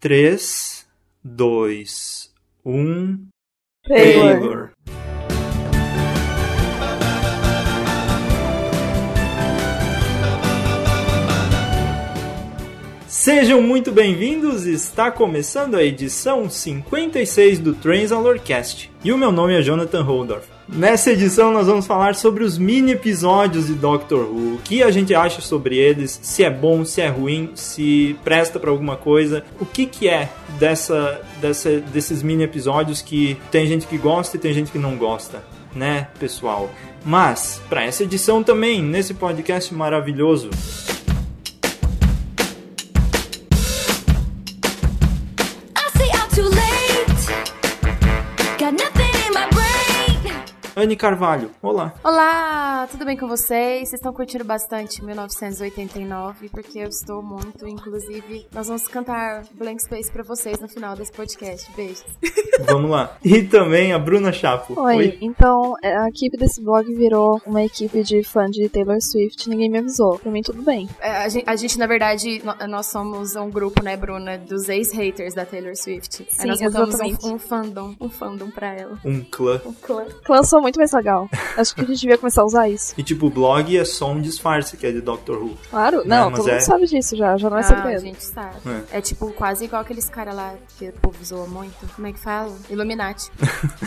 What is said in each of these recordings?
3, 2, 1. Taylor. Sejam muito bem-vindos, está começando a edição 56 do Transalorcast. E o meu nome é Jonathan Holdorf. Nessa edição nós vamos falar sobre os mini episódios de Doctor Who, o que a gente acha sobre eles, se é bom, se é ruim, se presta para alguma coisa, o que que é dessa, dessa, desses mini episódios que tem gente que gosta e tem gente que não gosta, né, pessoal? Mas para essa edição também, nesse podcast maravilhoso, Anne Carvalho. Olá. Olá, tudo bem com vocês? Vocês estão curtindo bastante 1989, porque eu estou muito. Inclusive, nós vamos cantar Blank Space pra vocês no final desse podcast. Beijos. Vamos lá. E também a Bruna Chapo. Oi, então é, a equipe desse blog virou uma equipe de fã de Taylor Swift, ninguém me avisou. Pra mim, tudo bem. É, a, gente, a gente, na verdade, nós somos um grupo, né, Bruna, dos ex-haters da Taylor Swift. Aí Sim, nós montamos um, um fandom, um fandom pra ela. Um clã. Um clã. Clã sou muito mais legal. Acho que a gente devia começar a usar isso. E tipo, o blog é só um disfarce que é de Doctor Who. Claro, Não, não, mas todo é- mundo sabe disso já, já não é Ah, a segredo. gente sabe. É. É. tipo quase igual aqueles caras lá que o povo zoa muito. Como é que fala? Illuminati.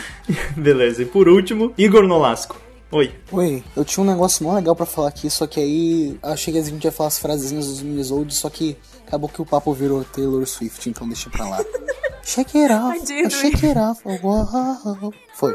Beleza. E por último, Igor Nolasco. Oi. Oi, eu tinha um negócio mó legal pra falar aqui, só que aí achei que a gente ia falar as frasezinhas dos minisolds, só que acabou que o papo virou Taylor Swift, então deixa pra lá. Shake it off, Tadinho. shake it off, oh, wow. Foi.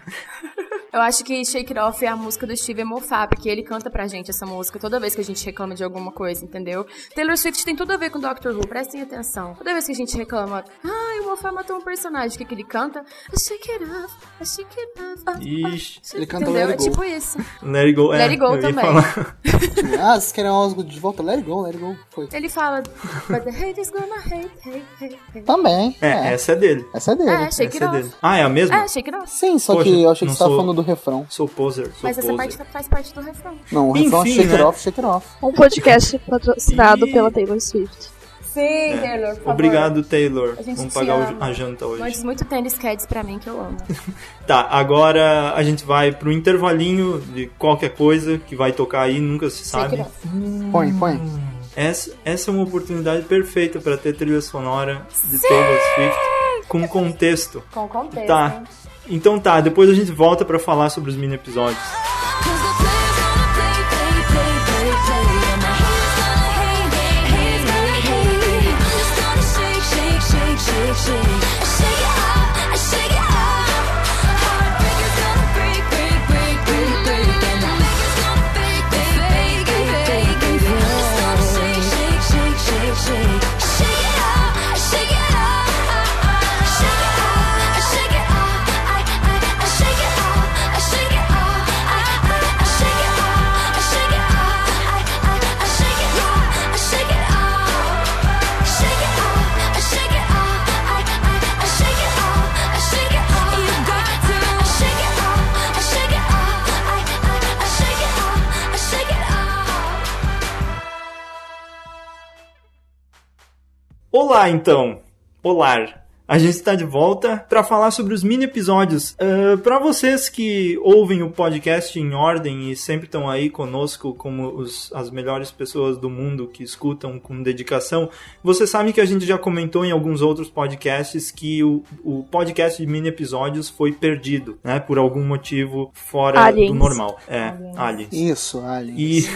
Eu acho que Shake It Off é a música do Steven Moffat, porque ele canta pra gente essa música toda vez que a gente reclama de alguma coisa, entendeu? Taylor Swift tem tudo a ver com Doctor Who, prestem atenção. Toda vez que a gente reclama, ai, o Moffat matou um personagem, o que, que ele canta? I shake it off, I shake it off. off, Ixi. Ele canta Entendeu? Let É It Go. tipo isso. Let it go. É, Let it go também. Ah, vocês querem algo de volta? Let it go, let it go. Foi. Ele fala, but the hate is gonna hate, hate, hate, hate. Também. É, essa é dele. Essa é dele. É, shake essa it é off. dele. Ah, é a mesma? É, shake it off. Sim, só Poxa, que eu achei que você tava sou- falando do refrão. Sou poser, sou Mas essa poser. parte faz parte do refrão. Não, o refrão é shake né? it off, shake it off. Um podcast patrocinado Ih. pela Taylor Swift. Sim, Taylor, por favor. Obrigado, Taylor. A gente Vamos te pagar ama. a janta hoje. Mandes muito tênis Cats pra mim, que eu amo. Tá, agora a gente vai pro intervalinho de qualquer coisa que vai tocar aí, nunca se Shake sabe. it off. Põe, põe. Essa, essa é uma oportunidade perfeita pra ter trilha sonora de Taylor Swift com contexto. Com contexto. Tá. Então tá, depois a gente volta pra falar sobre os mini episódios. The players gonna Então. Olá. A gente está de volta para falar sobre os mini episódios. para vocês que ouvem o podcast em ordem e sempre estão aí conosco como os- as melhores pessoas do mundo que escutam com dedicação, vocês sabem que a gente já comentou em alguns outros podcasts que o, o podcast de mini episódios foi perdido, né? Por algum motivo fora Aliens. do normal. É, aliens. Isso, Ali. E,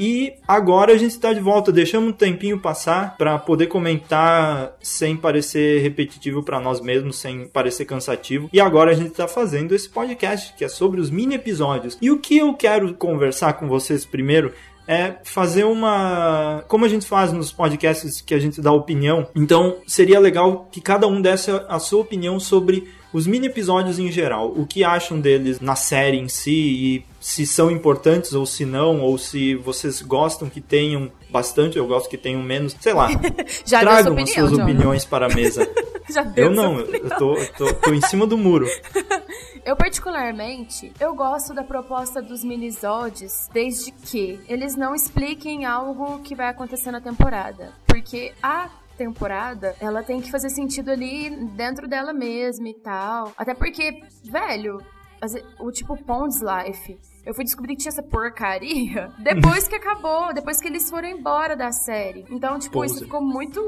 e agora a gente está de volta. Deixamos um tempinho passar para poder comentar sem parecer repetitivo para nós mesmos, sem parecer cansativo. E agora a gente está fazendo esse podcast que é sobre os mini episódios. E o que eu quero conversar com vocês primeiro é fazer uma. Como a gente faz nos podcasts que a gente dá opinião, então seria legal que cada um desse a sua opinião sobre os mini episódios em geral. O que acham deles na série em si e se são importantes ou se não, ou se vocês gostam que tenham bastante, eu gosto que tenham menos. Sei lá, Já tragam sua as opinião, suas John. opiniões para a mesa. Já deu Eu não, eu tô, tô, tô em cima do muro. Eu, particularmente, eu gosto da proposta dos minisodes desde que eles não expliquem algo que vai acontecer na temporada. Porque a temporada, ela tem que fazer sentido ali dentro dela mesma e tal. Até porque, velho, o tipo Pond's Life. Eu fui descobrir que tinha essa porcaria depois que acabou, depois que eles foram embora da série. Então, tipo, isso ficou muito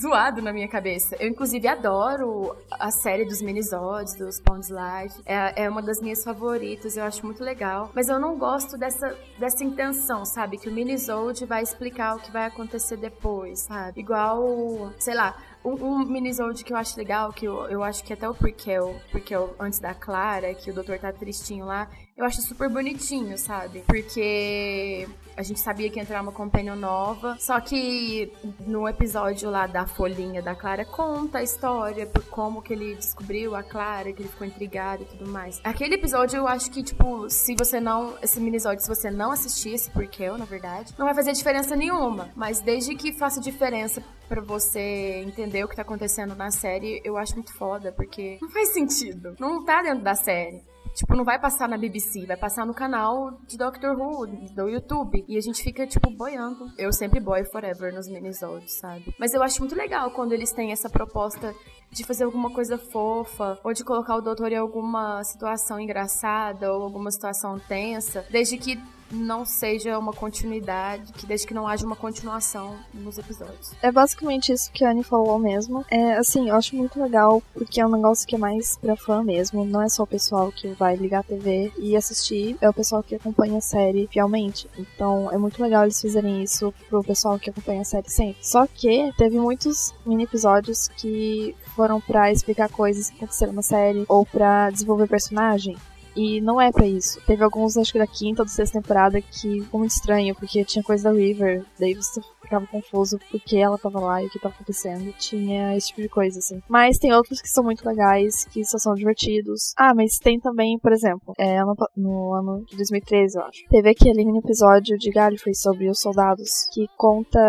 zoado na minha cabeça. Eu, inclusive, adoro a série dos minisodes, dos Pond's Life. É, é uma das minhas favoritas, eu acho muito legal. Mas eu não gosto dessa, dessa intenção, sabe? Que o minisode vai explicar o que vai acontecer depois, sabe? Igual, sei lá, um, um minisode que eu acho legal, que eu, eu acho que até o Prequel, Prequel antes da Clara, que o doutor tá tristinho lá, eu acho super bonitinho, sabe? Porque a gente sabia que ia entrar uma companion nova, só que no episódio lá da folhinha da Clara conta a história, por como que ele descobriu a Clara, que ele ficou intrigado e tudo mais. Aquele episódio eu acho que, tipo, se você não, esse minisódio, se você não assistir esse Prequel, na verdade, não vai fazer diferença nenhuma, mas desde que faça diferença pra você entender o que tá acontecendo na série, eu acho muito foda, porque não faz sentido. Não tá dentro da série. Tipo, não vai passar na BBC, vai passar no canal de Doctor Who, do YouTube. E a gente fica, tipo, boiando. Eu sempre boio forever nos minisodes, sabe? Mas eu acho muito legal quando eles têm essa proposta de fazer alguma coisa fofa, ou de colocar o doutor em alguma situação engraçada, ou alguma situação tensa, desde que não seja uma continuidade, que desde que não haja uma continuação nos episódios. É basicamente isso que a Annie falou mesmo. É, assim, eu acho muito legal, porque é um negócio que é mais pra fã mesmo. Não é só o pessoal que vai ligar a TV e assistir, é o pessoal que acompanha a série fielmente. Então, é muito legal eles fizerem isso pro pessoal que acompanha a série sempre. Só que teve muitos mini episódios que foram pra explicar coisas que aconteceram na série, ou pra desenvolver personagem. E não é pra isso. Teve alguns, acho que da quinta ou da sexta temporada, que ficou muito estranho, porque tinha coisa da River, daí você ficava confuso porque ela tava lá e o que tava acontecendo. Tinha esse tipo de coisa, assim. Mas tem outros que são muito legais, que só são divertidos. Ah, mas tem também, por exemplo, é, pa- no ano de 2013, eu acho. Teve aquele mini episódio de Gallifrey sobre os soldados, que conta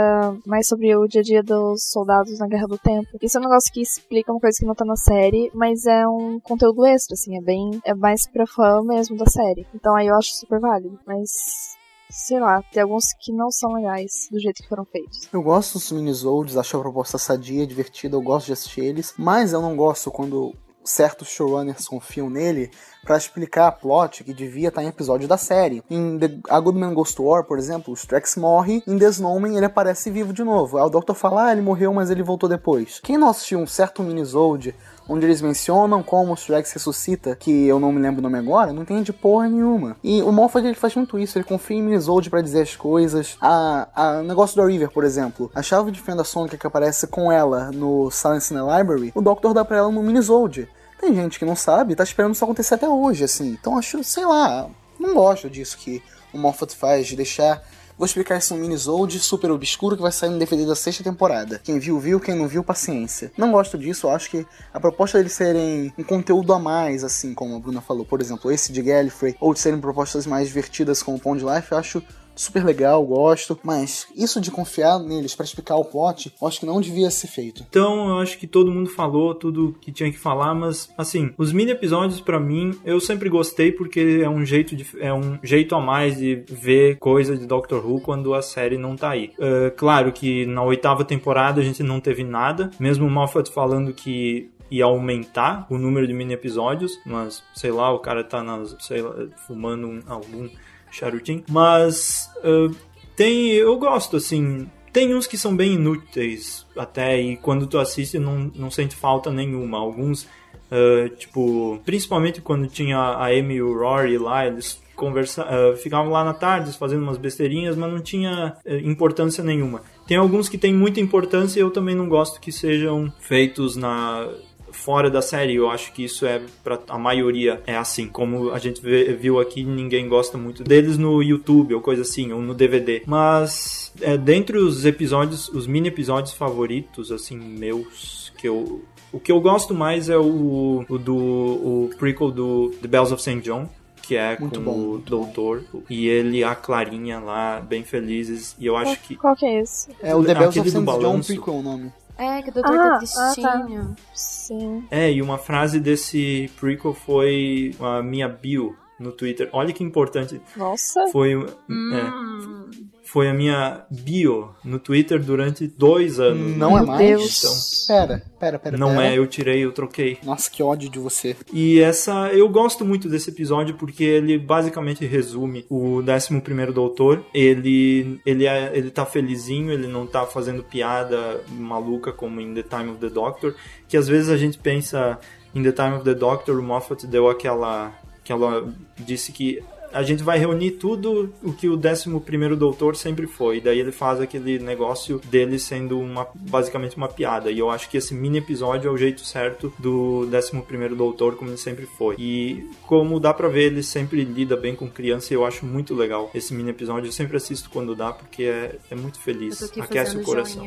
mais sobre o dia a dia dos soldados na Guerra do Tempo. Isso é um negócio que explica uma coisa que não tá na série, mas é um conteúdo extra, assim, é bem. é mais pra fã mesmo da série. Então aí eu acho super válido. Mas. Sei lá, tem alguns que não são legais do jeito que foram feitos. Eu gosto dos minisodes, acho a proposta sadia, divertida, eu gosto de assistir eles, mas eu não gosto quando certos showrunners confiam nele pra explicar a plot que devia estar em episódio da série. Em The A Good Man Goes to War, por exemplo, o Strax morre, em Desnomen ele aparece vivo de novo. Aí o Doctor fala, ah, ele morreu, mas ele voltou depois. Quem não assistiu um certo minisode onde eles mencionam como o Strax ressuscita, que eu não me lembro o nome agora, não entende porra nenhuma. E o Moffat ele faz muito isso, ele confia em minisode pra dizer as coisas. A, a o negócio da River, por exemplo, a chave de fenda sônica que aparece com ela no Silence in the Library, o Doctor dá pra ela no minisode. Tem gente que não sabe, tá esperando isso acontecer até hoje, assim. Então acho, sei lá, não gosto disso que o Moffat faz, de deixar Vou explicar isso num minisode super obscuro que vai sair no DVD da sexta temporada. Quem viu, viu. Quem não viu, paciência. Não gosto disso. Acho que a proposta deles serem um conteúdo a mais, assim como a Bruna falou, por exemplo, esse de Gallifrey, ou de serem propostas mais divertidas como o Pond Life, eu acho super legal, gosto. Mas isso de confiar neles pra explicar o plot, eu acho que não devia ser feito. Então, eu acho que todo mundo falou tudo que tinha que falar, mas assim, os mini episódios pra mim, eu sempre gostei porque é um jeito de, é um jeito a mais de ver coisa de Doctor Who quando a série não tá aí. É, claro que na oitava temporada a gente não teve nada, mesmo o Moffat falando que ia aumentar o número de mini episódios, mas sei lá, o cara tá nas, sei lá, fumando um- algum charutinho, mas uh, tem, eu gosto assim, tem uns que são bem inúteis até e quando tu assiste não, não sente falta nenhuma. Alguns, uh, tipo, principalmente quando tinha a Amy e o Rory lá, eles conversa, uh, ficavam lá na tarde fazendo umas besteirinhas, mas não tinha uh, importância nenhuma. Tem alguns que têm muita importância e eu também não gosto que sejam feitos na fora da série. Eu acho que isso é para a maioria é assim. Como a gente vê- viu aqui, ninguém gosta muito deles no YouTube ou coisa assim, ou no DVD. Mas é, dentre os episódios, os mini episódios favoritos assim meus que eu o que eu gosto mais é o, o do o prequel do The Bells of St. John. Que é Muito com bom, o muito bom. doutor e ele e a Clarinha lá, bem felizes. E eu acho que Qual que é esse? É o The Bells of St. John prequel o nome. É, que o doutor Ah, tá ah, tristinho. Sim. É, e uma frase desse prequel foi a minha bio no Twitter. Olha que importante. Nossa. Foi, Hum. é, foi a minha bio no Twitter durante dois anos. Não é Meu mais? Deus. Pera, pera, pera. Não pera. é, eu tirei, eu troquei. Nossa, que ódio de você. E essa, eu gosto muito desse episódio porque ele basicamente resume o 11º Doutor. Ele ele é, ele tá felizinho, ele não tá fazendo piada maluca como em The Time of the Doctor, que às vezes a gente pensa em The Time of the Doctor, o Moffat deu aquela que ela disse que a gente vai reunir tudo o que o 11º Doutor sempre foi. Daí ele faz aquele negócio dele sendo uma, basicamente uma piada. E eu acho que esse mini episódio é o jeito certo do 11º Doutor, como ele sempre foi. E como dá pra ver, ele sempre lida bem com criança e eu acho muito legal esse mini episódio. Eu sempre assisto quando dá, porque é, é muito Eu feliz. tô aqui Aquece o coração.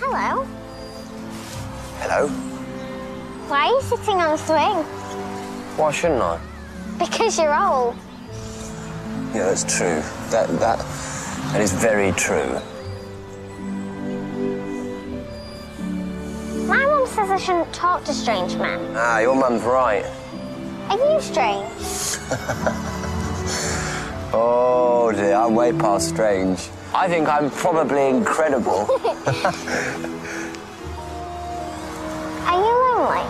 Hello. Hello? Why are you sitting on a swing? Why shouldn't I? Because you're old. Yeah, that's true. That that that is very true. My mum says I shouldn't talk to strange men. Ah, your mum's right. Are you strange? Oh dear, I'm way past strange. I think I'm probably incredible. Are you lonely?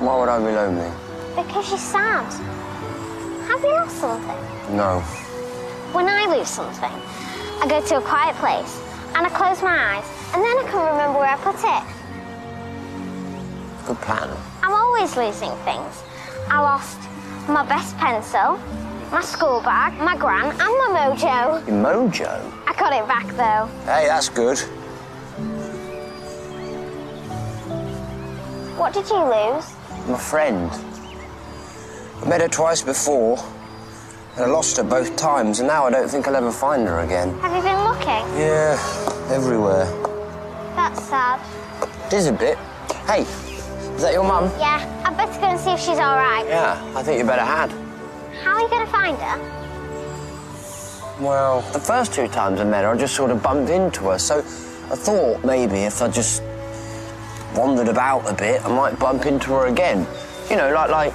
Why would I be lonely? Because you're sad. Have you lost something? No. When I lose something, I go to a quiet place and I close my eyes and then I can remember where I put it. Good plan. I'm always losing things. I lost my best pencil, my school bag, my gran, and my mojo. Your mojo. I got it back though. Hey, that's good. What did you lose? My friend. I met her twice before, and I lost her both times, and now I don't think I'll ever find her again. Have you been looking? Yeah, everywhere. That's sad. It is a bit. Hey, is that your mum? Yeah, I better go and see if she's alright. Yeah, I think you better had. How are you going to find her? Well, the first two times I met her, I just sort of bumped into her. So I thought maybe if I just wandered about a bit, I might bump into her again. You know, like like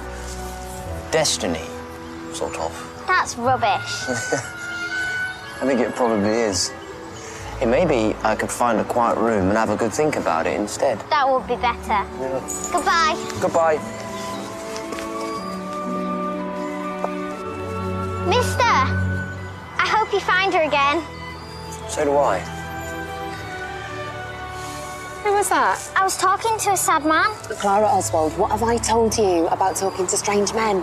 destiny, sort of. That's rubbish. I think it probably is. Hey, maybe I could find a quiet room and have a good think about it instead. that would be better. Goodbye. Goodbye. Mister! I hope you find her again. So do I. Was that? I was talking to a sad man. Clara Oswald, what have I told you about talking to strange men?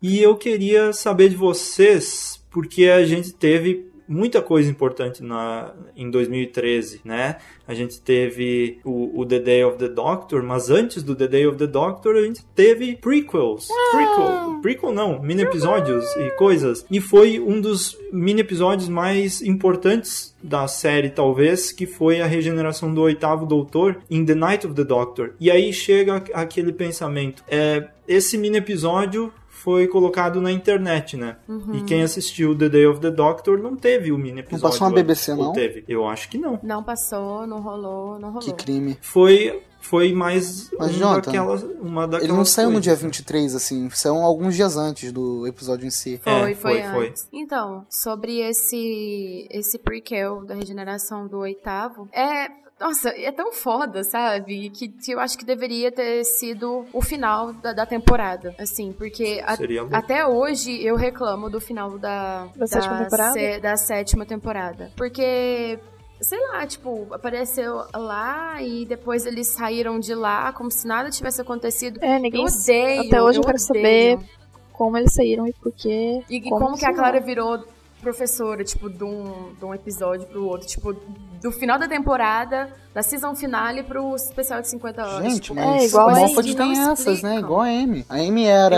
E eu queria saber de vocês, porque a gente teve muita coisa importante na, em 2013, né? A gente teve o, o The Day of the Doctor, mas antes do The Day of the Doctor a gente teve prequels. Prequel, prequel não, mini episódios e coisas. E foi um dos mini episódios mais importantes da série, talvez, que foi a regeneração do oitavo Doutor em The Night of the Doctor. E aí chega aquele pensamento, é, esse mini episódio foi colocado na internet, né? E quem assistiu The Day of the Doctor não teve o mini episódio. passou na BBC, não? teve? Eu acho que não. Não passou, não rolou, não rolou. Que crime. Foi, foi mais Mas, um Jonathan, daquelas, uma daquelas Ele não saiu no coisas, dia né? 23, assim. Saiu alguns dias antes do episódio em si. Foi, É, foi, foi, foi. Então, sobre esse esse prequel da regeneração do oitavo, é nossa, é tão foda, sabe? Que, que eu acho que deveria ter sido o final da, da temporada. Assim, porque a- até hoje eu reclamo do final da, Da sétima temporada? sé- da sétima temporada. Porque. Sei lá, tipo, apareceu lá e depois eles saíram de lá como se nada tivesse acontecido. É, ninguém. Eu odeio. Até hoje eu quero odeio. saber como eles saíram e por quê. E como, que a. Clara virou professora, tipo, de um, de um episódio pro outro. Tipo, do final da temporada, da season finale pro especial de 50 anos. Gente, tipo, mas é igual a Moffat tem essas, né? Igual a Amy. A Amy era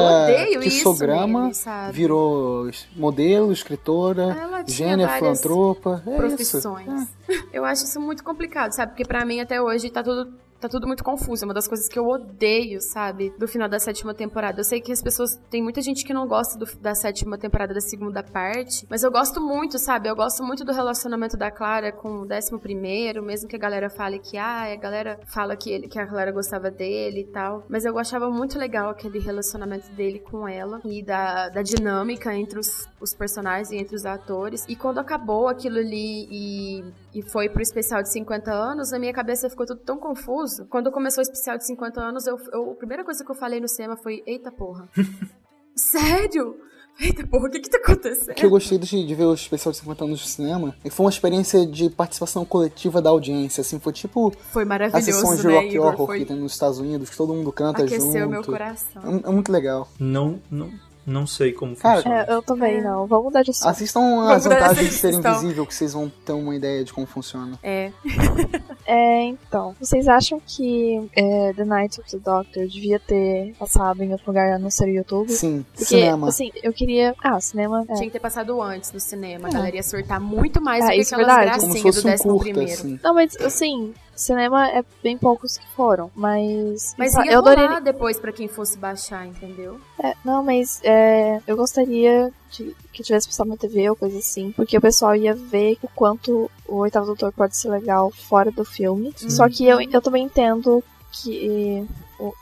psicograma, virou modelo, escritora, Ela várias filantropa. É profissões. Isso. Eu acho isso muito complicado, sabe? Porque pra mim até hoje tá tudo tá tudo muito confuso. É uma das coisas que eu odeio, sabe? Do final da sétima temporada. Eu sei que as pessoas. Tem muita gente que não gosta do- da sétima temporada da segunda parte. Mas eu gosto muito, sabe? Eu gosto muito do relacionamento da Clara com o décimo primeiro, mesmo que a galera fale que, ah, a galera fala que, ele, que a Clara gostava dele e tal. Mas eu achava muito legal aquele relacionamento dele com ela e da, da dinâmica entre os, os personagens e entre os atores. E quando acabou aquilo ali e, e foi pro especial de 50 anos, na minha cabeça ficou tudo tão confuso. Quando começou o especial de 50 anos, eu, eu- a primeira coisa que eu falei no cinema foi: Eita porra. Sério? Eita porra, o que que tá acontecendo? O que eu gostei de, de ver o especial de 50 anos no cinema é que foi uma experiência de participação coletiva da audiência, assim, foi tipo Foi a maravilhoso, sessão de né, rock Igor? horror Foi... que tem nos Estados Unidos, que todo mundo canta Aqueceu junto. meu coração. É, é muito legal. Não, não, não sei como Cara, funciona. É, eu também não. Vamos mudar de assunto. Assistam Vamos as mudar vantagens de ser invisível, que vocês vão ter uma ideia de como funciona. É. É, então. Vocês acham que é, The Night of the Doctor devia ter passado em outro lugar a não ser o YouTube? Sim, Porque, cinema. assim, eu queria. Ah, cinema. É. Tinha que ter passado antes no cinema. A É. galera ia surtar muito mais Ah, do que é aquelas verdade. gracinhas do um décimo curta, primeiro. assim. Não, mas assim, cinema é bem poucos que foram, mas. Mas ia eu adoraria. depois pra quem fosse baixar, entendeu? É, não, mas é, eu gostaria de, que tivesse passado na TV ou coisa assim, porque o pessoal ia ver o quanto o Oitavo Doutor pode ser legal fora do filme. Só que eu, eu também entendo que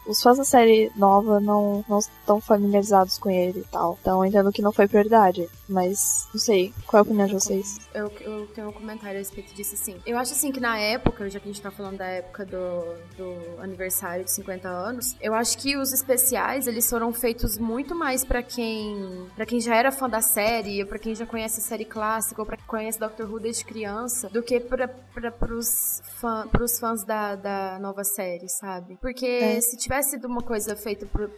os fãs da série nova não, não estão familiarizados com ele e tal. Então eu entendo que não foi prioridade. Mas, não sei, qual é a opinião de vocês? Eu, eu tenho um comentário a respeito disso, assim. Eu acho, assim, que na época, já que a gente tá falando da época do, do aniversário de 50 anos, eu acho que os especiais, eles foram feitos muito mais pra quem para quem já era fã da série, ou pra quem já conhece a série clássica, ou pra quem conhece Doctor Who desde criança, do que pra, pra, pros, fã, pros fãs da, da nova série, sabe? Porque É. se tivesse sido uma coisa feita pro,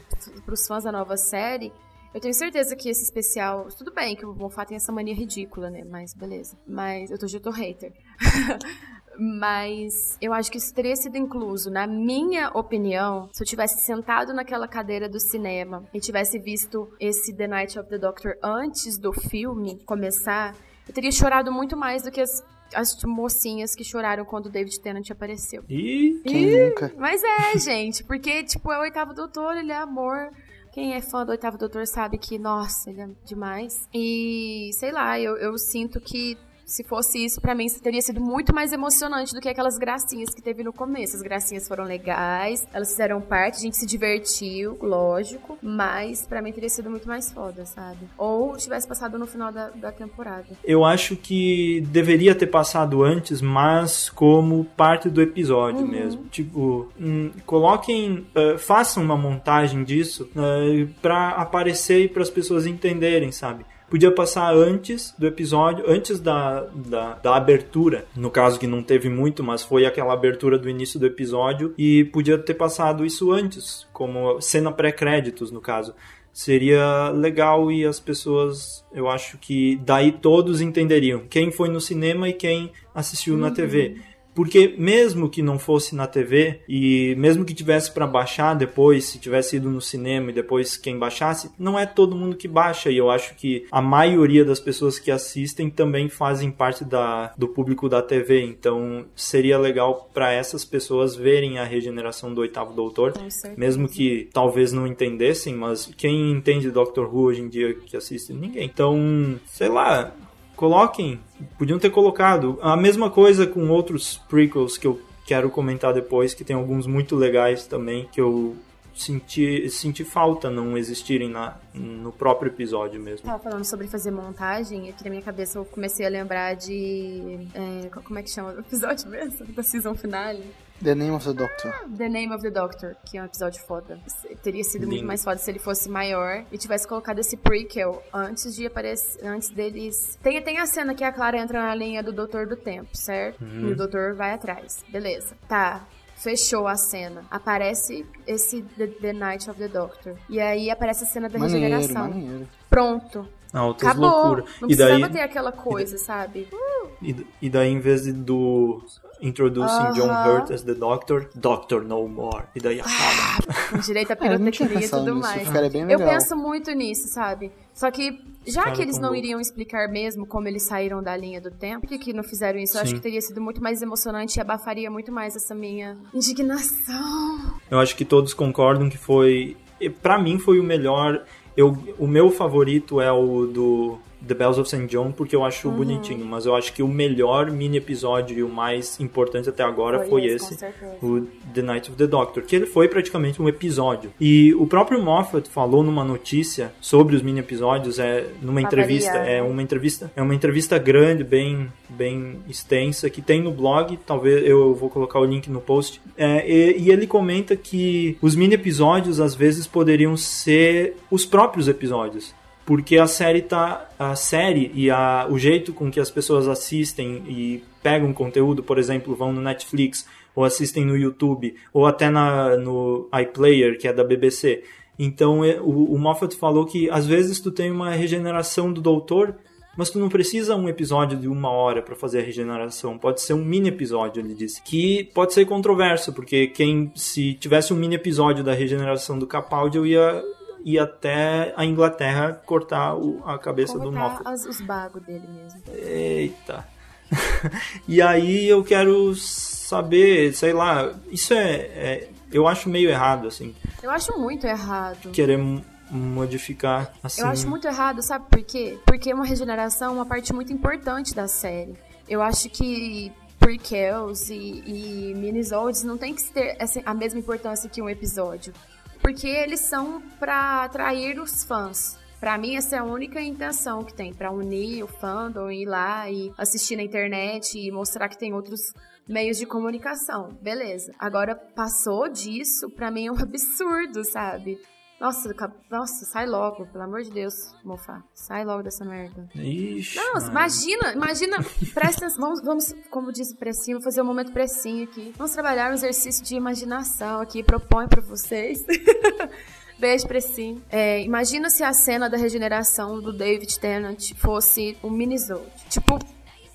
pros fãs da nova série, eu tenho certeza que esse especial. Tudo bem que o Moffat tem essa mania ridícula, né? Mas beleza. Mas eu tô, já tô hater. Mas eu acho que isso teria sido incluso, na minha opinião, se eu tivesse sentado naquela cadeira do cinema e tivesse visto esse The Night of the Doctor antes do filme começar, eu teria chorado muito mais do que as, as mocinhas que choraram quando o David Tennant apareceu. E Quem nunca? Mas é, gente, porque, tipo, é o oitavo doutor, ele é amor. Quem é fã do oitavo doutor sabe que, nossa, ele é demais. E, sei lá, eu, eu sinto que se fosse isso, pra mim, teria sido muito mais emocionante do que aquelas gracinhas que teve no começo. As gracinhas foram legais, elas fizeram parte, a gente se divertiu, lógico, mas pra mim teria sido muito mais foda, sabe? Ou tivesse passado no final da, da temporada. eu acho que deveria ter passado antes, mas como parte do episódio mesmo. Tipo, hum, coloquem, eh, façam uma montagem disso eh, pra aparecer e para as pessoas entenderem, sabe? Podia passar antes do episódio, antes da, da, da abertura, no caso que não teve muito, mas foi aquela abertura do início do episódio, e podia ter passado isso antes, como cena pré-créditos, no caso. Seria legal e as pessoas, eu acho que daí todos entenderiam. Quem foi no cinema e quem assistiu na TV. Porque mesmo que não fosse na TV e mesmo que tivesse para baixar depois, se tivesse ido no cinema e depois quem baixasse, não é todo mundo que baixa e eu acho que a maioria das pessoas que assistem também fazem parte da, do público da TV, então seria legal para essas pessoas verem a regeneração do oitavo doutor, mesmo que talvez não entendessem, mas quem entende Doctor Who hoje em dia que assiste? Ninguém. Então, sei lá, coloquem, podiam ter colocado. A mesma coisa com outros prequels que eu quero comentar depois, que tem alguns muito legais também, que eu senti, senti falta não existirem na, no próprio episódio mesmo. Tava falando sobre fazer montagem, aqui na minha cabeça eu comecei a lembrar de. é, co- como é que chama o episódio mesmo? Da season finale? The Name of the Doctor. The Name of the Doctor, que é um episódio foda. Teria sido muito Lindo. mais foda se ele fosse maior e tivesse colocado esse prequel antes de aparecer. Antes deles. Tem, tem a cena que a Clara entra na linha do Doutor do Tempo, certo? Uhum. E o Doutor vai atrás. Beleza. Tá. Fechou a cena. Aparece esse The, The Night of the Doctor. E aí aparece a cena da Maneiro, regeneração. maneiro. Pronto. Altas Acabou. loucuras. Não E precisava daí, ter aquela coisa, sabe? e, e daí, em vez de do. Introducing John Aham. Hurt as the Doctor, Doctor No More. E daí acaba. Com direito à É, eu pirotecnia e pensado tudo nisso, mais. ficaria bem Eu legal. penso muito nisso, sabe? Só que, já Cara, que eles não louco. iriam explicar mesmo como eles saíram da linha do tempo, por que, que não fizeram isso? Eu acho Sim. que teria sido muito mais emocionante e abafaria muito mais essa minha indignação. Eu acho que todos concordam que foi. e Pra mim foi o melhor. Eu, o meu favorito é o do The Bells of St. John, porque eu acho bonitinho, mas eu acho que o melhor mini episódio e o mais importante até agora Foi foi, esse, o The Night of the Doctor, que ele foi praticamente um episódio. E o próprio Moffat falou numa notícia sobre os mini episódios, é numa entrevista, é né? uma entrevista, é uma entrevista grande, bem bem extensa que tem no blog, talvez eu vou colocar o link no post. É, e, e ele comenta que os mini episódios às vezes poderiam ser os próprios episódios. Porque a série tá. A série e a, o jeito com que as pessoas assistem e pegam conteúdo, por exemplo, vão no Netflix, ou assistem no YouTube, ou até na, no iPlayer, que é da BBC. Então é, o, o Moffat falou que às vezes tu tem uma regeneração do doutor, mas tu não precisa um episódio de uma hora para fazer a regeneração. Pode ser um mini episódio, ele disse. Que pode ser controverso, porque quem se tivesse um mini episódio da regeneração do Capaldi, eu ia ir até a Inglaterra cortar o- a cabeça do Cortar Moffat. as- os bagos dele mesmo. Eita. e aí eu quero saber, sei lá, isso é, é- eu acho meio errado assim, Eu acho muito errado. querer modificar assim. Eu acho muito errado, sabe por quê? Porque uma regeneração é uma parte muito importante da série. Eu acho que prequels e, e minisodes não tem que ter a mesma importância que um episódio. Porque eles são pra atrair os fãs. Pra mim, essa é a única intenção que tem, pra unir o fandom, ir lá e assistir na internet e mostrar que tem outros meios de comunicação. Beleza. Agora, passou disso, pra mim é um absurdo, sabe? Nossa, nossa, sai logo, pelo amor de Deus, Mofá. Sai logo dessa merda. Ixi, Não, mano. imagina, imagina. Presta atenção, vamos, vamos, como diz o Precinho, fazer um momento Precinho aqui. Vamos trabalhar um exercício de imaginação aqui, proponho pra vocês. Beijo, Precinho. É, imagina se a cena da regeneração do David Tennant fosse um minisode. Tipo,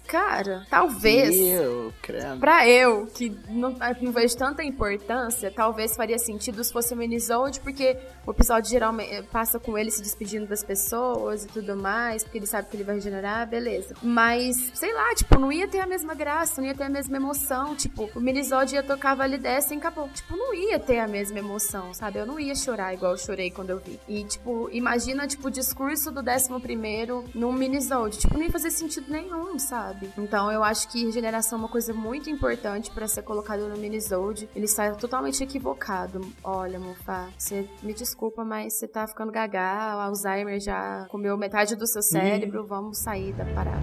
cara, talvez. Eu, credo. Pra eu, que não, não vejo tanta importância, talvez faria sentido se fosse um minisode, porque o episódio geralmente passa com ele se despedindo das pessoas e tudo mais, porque ele sabe que ele vai regenerar, beleza. Mas, sei lá, tipo, não ia ter a mesma graça, não ia ter a mesma emoção. Tipo, o minisode ia tocar Vale Dessa e acabou. Tipo, não ia ter a mesma emoção, sabe? Eu não ia chorar igual eu chorei quando eu vi. E, tipo, imagina, tipo, o discurso do 11 primeiro num minisode. Tipo, não ia fazer sentido nenhum, sabe? Então, eu acho que regeneração é uma coisa muito importante pra ser colocado no minisode. Ele sai totalmente equivocado. Olha, Mufá, você me desculpa, mas você tá ficando gaga, o Alzheimer já comeu metade do seu cérebro, vamos sair da parada.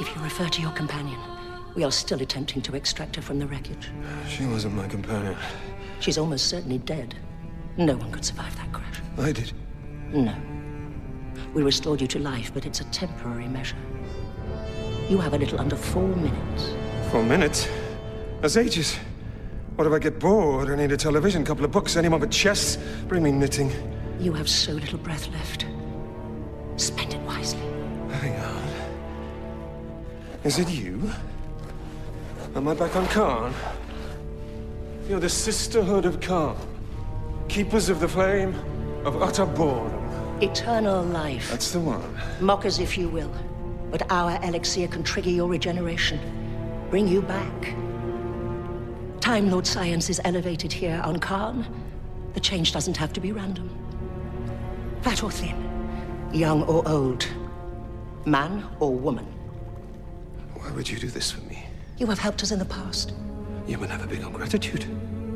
If you refer to your companion, we are still attempting to extract her from the wreckage. She wasn't my companion. She's almost certainly dead. No one could survive that crash. I did. No. We restored you to life, but it's a temporary measure. You have a little under four minutes. Four minutes? That's ages. What if I get bored? I need a television, a couple of books, any more but chess. Bring me knitting. You have so little breath left. Spend it wisely. Hang on. Is it you? Am I back on Khan? You're the Sisterhood of Khan. Keepers of the flame of utter boredom. Eternal life. That's the one. Mock as if you will. But our elixir can trigger your regeneration. Bring you back. Time Lord Science is elevated here on Khan. The change doesn't have to be random. Fat or thin, young or old, man or woman. Why would you do this for me? You have helped us in the past. You will never be on gratitude.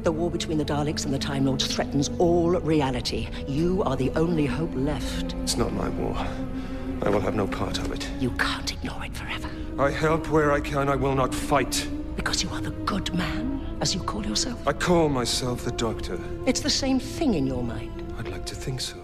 The war between the Daleks and the Time Lords threatens all reality. You are the only hope left. It's not my war. I will have no part of it. You can't ignore it forever. I help where I can. I will not fight. Because you are the good man, as you call yourself. I call myself the Doctor. It's the same thing in your mind. I'd like to think so.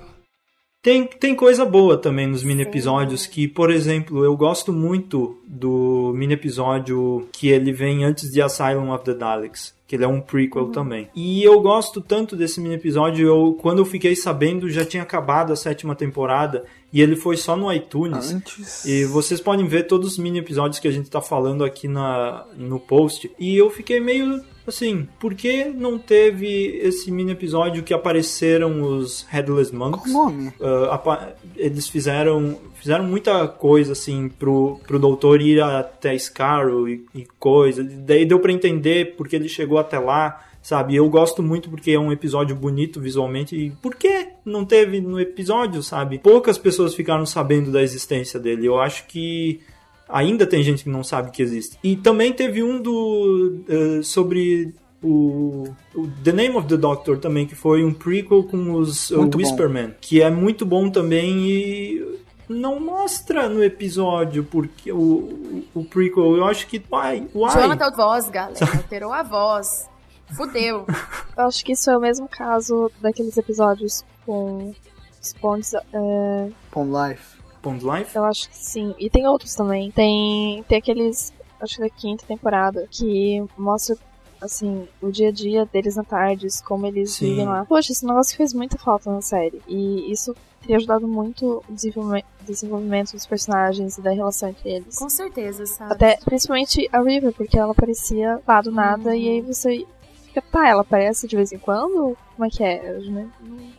Tem, tem coisa boa também nos mini episódios que, por exemplo, eu gosto muito do mini episódio que ele vem antes de Asylum of the Daleks, que ele é um prequel também. E eu gosto tanto desse mini episódio, eu quando eu fiquei sabendo já tinha acabado a sétima temporada e ele foi só no iTunes. Antes. E vocês podem ver todos os mini episódios que a gente tá falando aqui na, no post. E eu fiquei meio assim, por que não teve esse mini episódio que apareceram os Headless Monks? Qual o nome? Uh, eles fizeram fizeram muita coisa assim pro, pro doutor ir até Scarrow e, e coisa. Daí deu pra entender porque ele chegou até lá, sabe? Eu gosto muito porque é um episódio bonito visualmente. E por que não teve no episódio, sabe? Poucas pessoas ficaram sabendo da existência dele. Eu acho que ainda tem gente que não sabe que existe. E também teve um do eh, sobre o, o The Name of the Doctor também, que foi um prequel com os uh. Whispermen, que é muito bom também e não mostra no episódio porque o, o, o prequel. Eu acho que why, why? Jonathan voz, galera. Alterou a voz. Fudeu. Eu acho que isso é o mesmo caso daqueles episódios com os pontes. é, Pond Life. Pond Life? eu acho que sim. E tem outros também. Tem, tem aqueles. Acho que da quinta temporada. Que mostra. Assim, o dia a dia deles na tardes, como eles Sim. vivem lá. Poxa, esse negócio fez muita falta na série. E isso teria ajudado muito o desenvolvimento, desenvolvimento dos personagens e da relação entre eles. Com certeza, sabe? Até, principalmente a River, porque ela aparecia lá do nada e aí você fica, tá, ela aparece de vez em quando? Como é que é? Não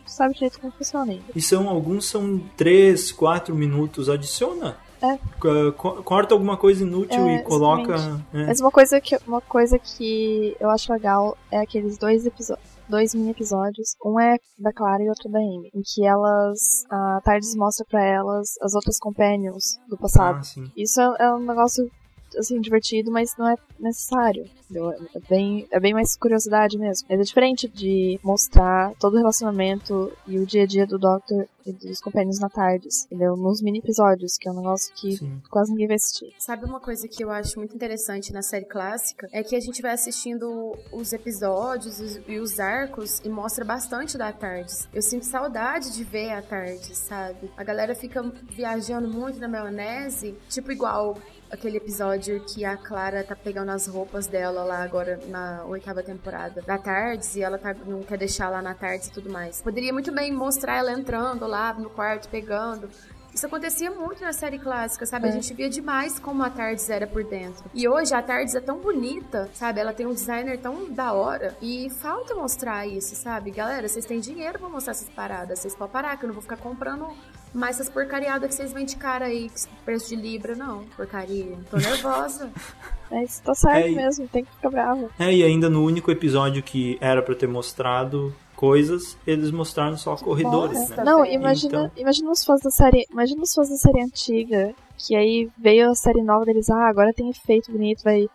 sabe direito como funciona ainda. E são alguns são 3, 4 minutos. Adiciona. É. Co- co- Corta alguma coisa inútil É, e coloca. é. Mas uma coisa, que, uma coisa que eu acho legal é aqueles dois episódios. Dois mini episódios. Um é da Clara e outro da Amy. Em que elas. A Tardes mostra pra elas as outras companions do passado. Ah, sim. Isso é, é um negócio, assim, divertido, mas não é necessário. entendeu? É bem, é bem mais curiosidade mesmo. Mas é diferente de mostrar todo o relacionamento e o dia a dia do Doctor e dos companheiros na tardes, entendeu? Nos mini episódios, que é um negócio que Sim. quase ninguém vai assistir. Sabe uma coisa que eu acho muito interessante na série clássica? É que a gente vai assistindo os episódios os- e os arcos e mostra bastante da Tardes. Eu sinto saudade de ver a Tardes, sabe? A galera fica viajando muito na maionese, tipo igual aquele episódio que a Clara tá pegando as roupas dela lá agora na oitava temporada da Tardes e ela tá, não quer deixar lá na Tardes e tudo mais. Poderia muito bem mostrar ela entrando lá no quarto, pegando. Isso acontecia muito na série clássica, sabe? A É. gente via demais como a Tardes era por dentro. E hoje a Tardes é tão bonita, sabe? Ela tem um designer tão da hora. E falta mostrar isso, sabe? Galera, vocês têm dinheiro pra mostrar essas paradas. Vocês podem parar, que eu não vou ficar comprando mais essas porcariadas que vocês vendem cara aí, que preço de Libra, não. Porcaria. Tô nervosa. Mas tá certo É, mesmo, tem que ficar bravo. É, e ainda no único episódio que era pra ter mostrado coisas, eles mostraram só corredores, bosta. né? Não, velho. imagina, Então- imagina os fãs da série. Imagina os fãs da série antiga. Que aí veio a série nova deles, ah, agora tem efeito bonito, vai.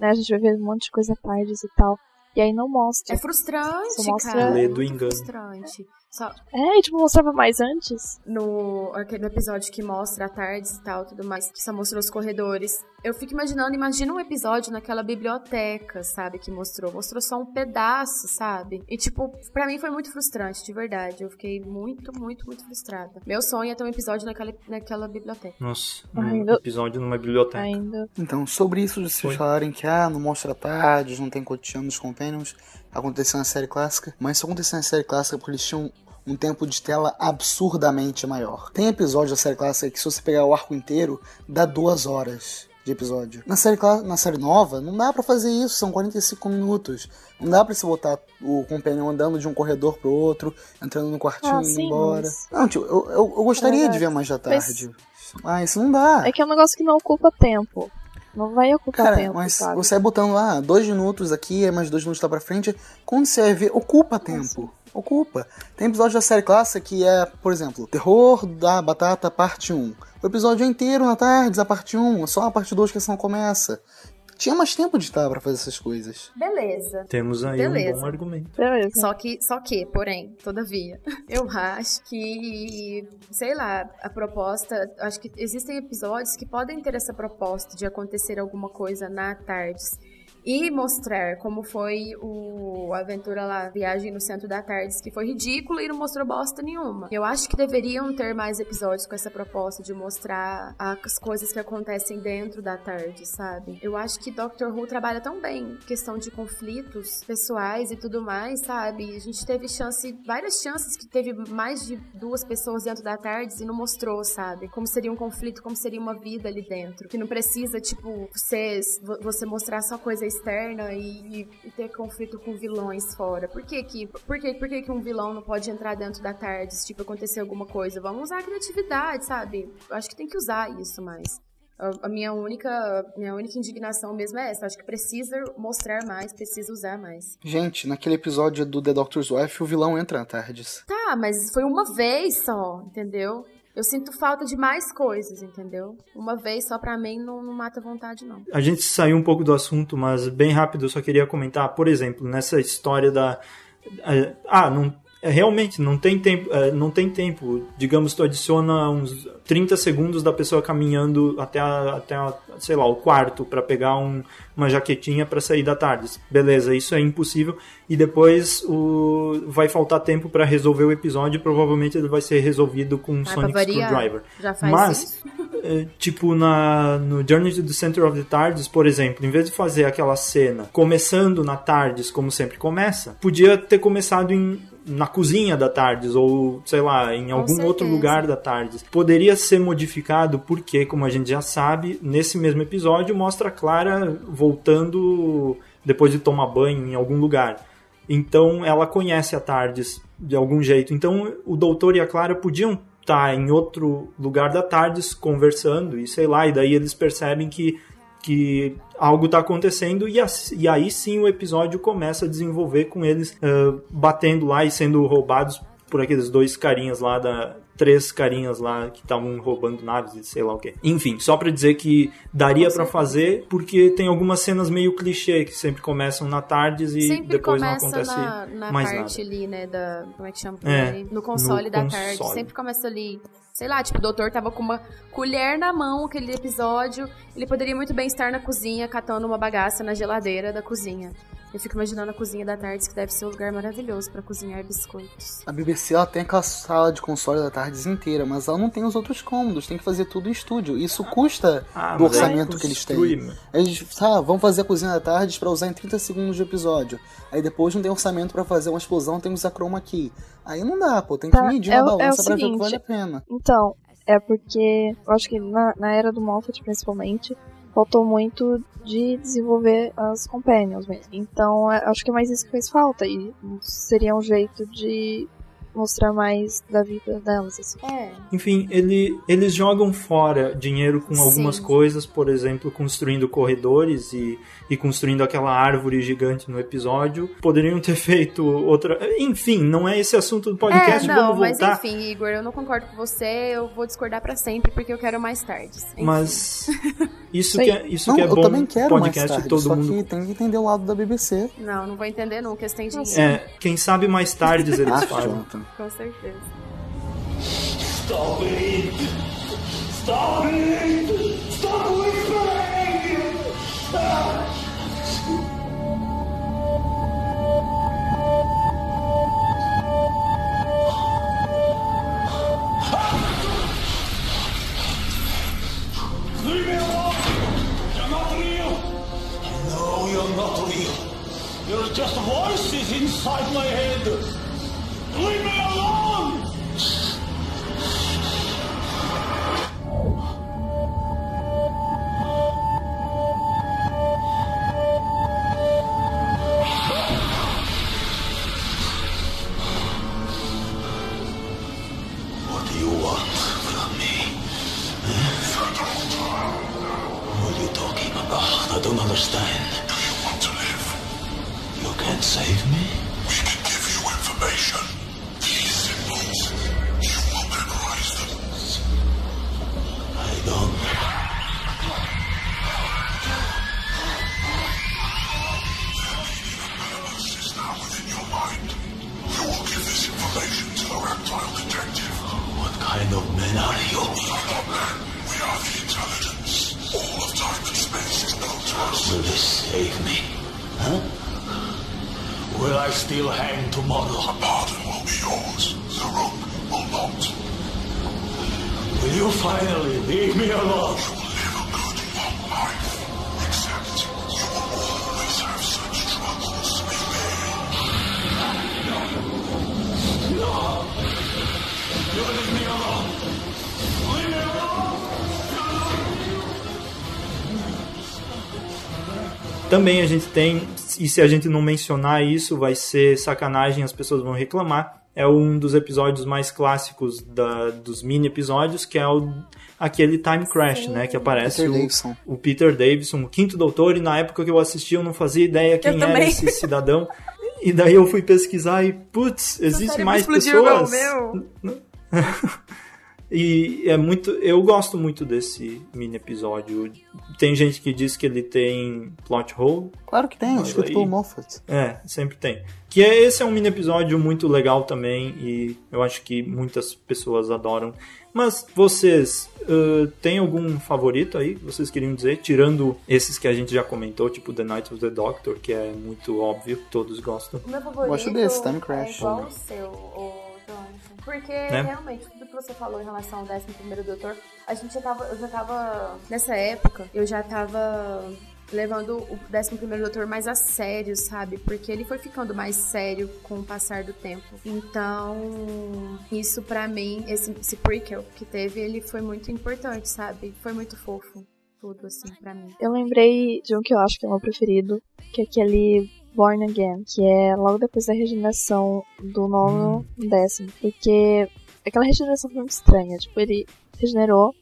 Né, a gente vai ver um monte de coisa tardes e tal. E aí não mostra. É frustrante, Só mostra- cara. Lê É do engano. frustrante. Só É, e tipo, mostrava mais antes. no aquele episódio que mostra a tardes e tal, tudo mais, que só mostrou os corredores. Eu fico imaginando, imagina um episódio naquela biblioteca, sabe, que mostrou. Mostrou só um pedaço, sabe? E, tipo, pra mim foi muito frustrante, de verdade. Eu fiquei muito, muito, muito frustrada. Meu sonho é ter um episódio naquela, naquela biblioteca. Nossa, um não- episódio numa biblioteca. Ainda. Então, sobre isso de vocês falarem que ah, não mostra tardes, não tem cotidiano dos Companions, aconteceu na série clássica, mas isso aconteceu na série clássica porque eles tinham um tempo de tela absurdamente maior. Tem episódio da série clássica que se você pegar o arco inteiro, dá duas horas de episódio. Na série, na série nova, não dá pra fazer isso, são 45 minutos. Não dá pra você botar o Companion andando de um corredor pro outro, entrando no quartinho Ah, e indo embora. mas- Não, tio, eu, eu, eu gostaria É de ver mais da Mas- tarde. Mas isso não dá. É que é um negócio que não ocupa tempo. Não vai ocupar Cara, tempo, mas sabe? você vai botando lá, dois minutos aqui, é mais dois minutos lá pra frente. Quando você vai ver, ocupa tempo. Ocupa. Tem episódio da série clássica que é, por exemplo, Terror da Batata, parte 1. O episódio é inteiro na tarde, a parte 1, só a parte 2 que a ação começa. Tinha mais tempo de estar pra fazer essas coisas. Beleza. Temos aí um Beleza. bom argumento. Beleza. Só que, só que, porém, todavia, eu acho que, sei lá, a proposta, acho que existem episódios que podem ter essa proposta de acontecer alguma coisa na tarde. E mostrar como foi o a aventura lá, Viagem no Centro da Tardes, que foi ridícula e não mostrou bosta nenhuma. Eu acho que deveriam ter mais episódios com essa proposta de mostrar as coisas que acontecem dentro da tarde, sabe? Eu acho que Doctor Who trabalha tão bem questão de conflitos pessoais e tudo mais, sabe? A gente teve chance, várias chances que teve mais de duas pessoas dentro da Tardes e não mostrou, sabe? Como seria um conflito, como seria uma vida ali dentro. Que não precisa, tipo, você, você mostrar só coisa externa e, e ter conflito com vilões fora. Por que que, por que, por que que um vilão não pode entrar dentro da Tardes, tipo, acontecer alguma coisa? Vamos usar a criatividade, sabe? Eu acho que tem que usar isso mais. A- A minha única, minha única indignação mesmo é essa. Acho que precisa mostrar mais, precisa usar mais. Gente, naquele episódio do The Doctor's Wife, o vilão entra na Tardes. Tá, mas foi uma vez só, entendeu? Eu sinto falta de mais coisas, entendeu? Uma vez só pra mim não, não mata vontade, não. A gente saiu um pouco do assunto, mas bem rápido eu só queria comentar, por exemplo, nessa história da. eh, Ah, não. É, Realmente, não tem tempo, eh, não tem tempo. Digamos, tu adiciona uns 30 segundos da pessoa caminhando até, a, até a, sei lá, o quarto para pegar um- uma jaquetinha para sair da tarde. Beleza, isso é impossível. E depois o, vai faltar tempo para resolver o episódio. Provavelmente ele vai ser resolvido com um pra Sonic variar, Screwdriver. já faz Mas, é, tipo na no Journey to the Center of the TARDIS, por exemplo, em vez de fazer aquela cena começando na TARDIS como sempre começa, podia ter começado em na cozinha da TARDIS ou sei lá, em algum outro lugar da TARDIS. Poderia ser modificado porque, como a gente já sabe, nesse mesmo episódio mostra a Clara voltando depois de tomar banho em algum lugar. Então ela conhece a TARDIS de algum jeito. Então o doutor e a Clara podiam estar em outro lugar da TARDIS conversando e sei lá, e daí eles percebem que, que algo está acontecendo e, as- e aí sim o episódio começa a desenvolver com eles ah, batendo lá e sendo roubados por aqueles dois carinhas lá da três carinhas lá que estavam roubando naves e sei lá o que. Enfim, só pra dizer que daria pra fazer porque tem algumas cenas meio clichê que sempre começam na tardes e Sempre depois não acontece na, na mais parte nada. ali, né, da... Como é que chama? É, no console no da console. tarde. Sempre começa ali... Sei lá, tipo, o doutor tava com uma colher na mão aquele episódio. Ele poderia muito bem estar na cozinha catando uma bagaça na geladeira da cozinha. Eu fico imaginando a cozinha da tarde, que deve ser um lugar maravilhoso pra cozinhar biscoitos. A BBC ela tem aquela sala de console da Tardes inteira, mas ela não tem os outros cômodos, tem que fazer tudo em estúdio. Isso custa Ah, do orçamento que eles têm. mano. Eles, ah, vamos fazer a cozinha da Tardes pra usar em 30 segundos de episódio. Aí depois não tem orçamento pra fazer uma explosão, tem que usar chroma key. Aí não dá, pô, tem que Tá, medir é o- é balança pra ver o que seguinte, vale a pena. Então, é porque eu acho que na, na era do Moffat, principalmente, faltou muito de desenvolver as companions mesmo. Então, é- acho que é mais isso que fez falta. E seria um jeito de mostrar mais da vida delas, assim. É. Enfim, ele, eles jogam fora dinheiro com algumas Sim. coisas, por exemplo, construindo corredores e, e construindo aquela árvore gigante no episódio. Poderiam ter feito outra. Enfim, não é esse assunto do podcast, é, não, vamos mas voltar. enfim, Igor, eu não concordo com você, eu vou discordar pra sempre, porque eu quero mais tardes. Enfim. Mas isso Sei. que é, isso Não, que é eu bom também quero podcast mais tarde, todo só mundo. que tem que entender o lado da BBC. Não, não vou entender nunca, eles têm dinheiro. É, quem sabe mais tardes eles fazem. Com certeza. Stop it! Stop it! Stop whispering! Leave me alone! You're not real! No, you're not real. You're just voices inside my head. Leave me alone! What do you want from me? Eh? What are you talking about? I don't understand. Huh? Will I still hang tomorrow? A pardon will be yours. The rope will not. Will you finally leave me alone? You will live a good long life. Except you will always have such troubles with me. No! You leave me alone! Leave me alone! Também a gente tem, e se a gente não mencionar isso, vai ser sacanagem, as pessoas vão reclamar. É um dos episódios mais clássicos da, dos mini episódios, que é o, aquele Time Crash, né? Que aparece Peter o, o Peter Davison, o quinto doutor, e na época que eu assisti eu não fazia ideia quem era também. esse cidadão. E daí eu fui pesquisar e, putz, existe mais explodiu igual o pessoas. meu. E é muito. Eu gosto muito desse mini episódio. Tem gente que diz que ele tem plot hole. Claro que tem, escrito pelo Moffat. É, sempre tem. Que é, esse é um mini episódio muito legal também. E eu acho que muitas pessoas adoram. Mas vocês uh, têm algum favorito aí que vocês queriam dizer? Tirando esses que a gente já comentou, tipo The Night of the Doctor, que é muito óbvio, todos gostam. O meu favorito Gosto desse, Time Crash. é igual o seu, o Jonathan. Porque realmente, tudo que você falou em relação ao 11º Doutor, a gente já tava, eu já tava, nessa época, eu já tava levando o 11º Doutor mais a sério, sabe? Porque ele foi ficando mais sério com o passar do tempo. Então, isso pra mim, esse, esse prequel que teve, ele foi muito importante, sabe? Foi muito fofo. Tudo, assim, pra mim. Eu lembrei de um que eu acho que é o meu preferido, que é aquele Born Again, que é logo depois da regeneração do nono décimo. Porque aquela regeneração foi muito estranha. Tipo, ele regenerou,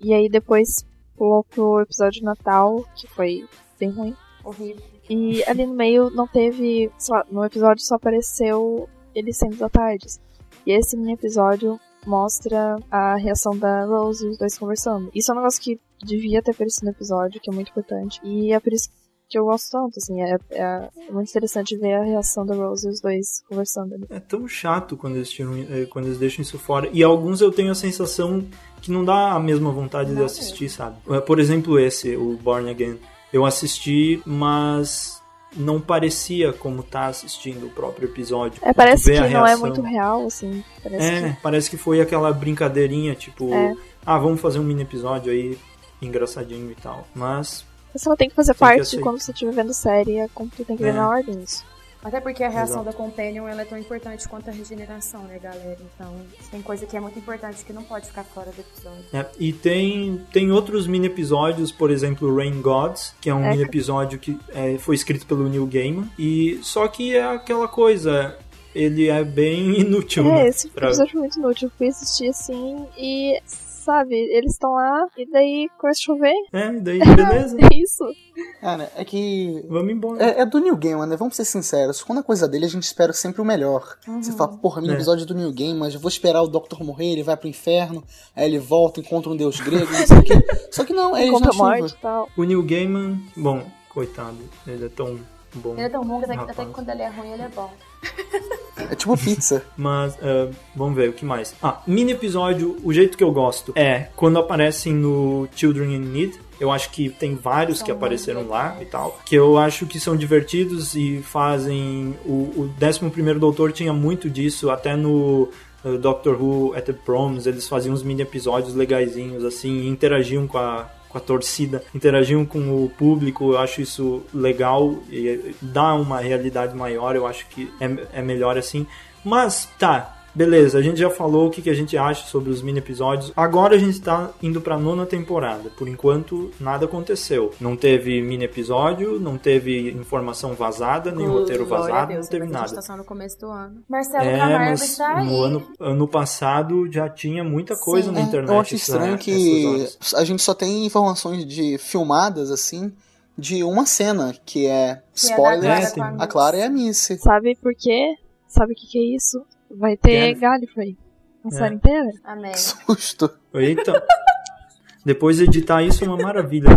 e aí depois pulou pro episódio de Natal, que foi bem ruim. Horrível. E ali no meio não teve. Só, no episódio só apareceu ele sendo da tardes. E esse mini episódio mostra a reação da Rose e os dois conversando. Isso é um negócio que devia ter aparecido no episódio, que é muito importante. E é por isso que eu gosto tanto, assim. É, é muito interessante ver a reação da Rose e os dois conversando ali. É tão chato quando eles, tiram, eh, quando eles deixam isso fora. E alguns eu tenho a sensação que não dá a mesma vontade de assistir, sabe? Eh, Por exemplo, esse, o Born Again. Eu assisti, mas não parecia como tá assistindo o próprio episódio. É, parece que não é muito real, assim. Parece É, que. parece que foi aquela brincadeirinha, tipo, É. ah, vamos fazer um mini episódio aí engraçadinho e tal. Mas Você não tem que fazer Tem que parte aceitar. quando você estiver vendo série, é como tu tem que ver É. na ordem isso. Até porque a reação Exato. da Companion ela é tão importante quanto a regeneração, né, galera? Então, tem coisa que é muito importante que não pode ficar fora do episódio. É, e tem, tem outros mini episódios, por exemplo, Rain Gods, que é um É. mini episódio que é, foi escrito pelo Neil Gaiman. E só que é aquela coisa, ele é bem inútil, É, né? esse Pra- episódio foi muito inútil. Eu fui assistir assim e, sabe, eles estão lá e daí começa a chover. É, e daí beleza, É isso. Cara, é que. vamos embora. É, é do New Game, né? Vamos ser sinceros. Quando a coisa dele, a gente espera sempre o melhor. Você fala, porra, mini É. episódio do New Game, mas eu vou esperar o Doctor morrer, ele vai pro inferno, aí ele volta, encontra um deus grego, não sei o quê. Só que não, é e tal. O Neil Gaiman, bom, coitado, ele é tão bom. Ele é tão bom que até, até que quando ele é ruim, ele é bom. É tipo pizza. Mas, é, vamos ver, o que mais? Ah, mini episódio, o jeito que eu gosto é quando aparecem no Children in Need. Eu acho que tem vários São que apareceram lá e tal. Que eu acho que são divertidos e fazem. O, o 11 Doutor tinha muito disso, até no. uh, Doctor Who at the Proms, eles faziam uns mini episódios legaisinhos, assim, e interagiam com a, com a torcida, interagiam com o público, eu acho isso legal e dá uma realidade maior, eu acho que é, é melhor assim. Mas tá, beleza, a gente já falou o que, que a gente acha sobre os mini episódios. Agora a gente tá indo pra nona temporada. Por enquanto, nada aconteceu. Não teve mini episódio, não teve informação vazada, nem roteiro a vazado, Deus, não teve A nada. gente tá só no começo do ano. Marcelo É, Camargo mas está aí. no ano, ano passado já tinha muita coisa Sim. na É, internet. Eu acho estranho que a gente só tem informações de filmadas, assim, de uma cena, que é, Que é spoiler, Clara com a a Miss. Clara e a Missy. Sabe por quê? Sabe o que, que é isso? Vai ter Gallifrey. A É. série inteira? Amém. Susto. Eita. Depois editar isso é uma maravilha.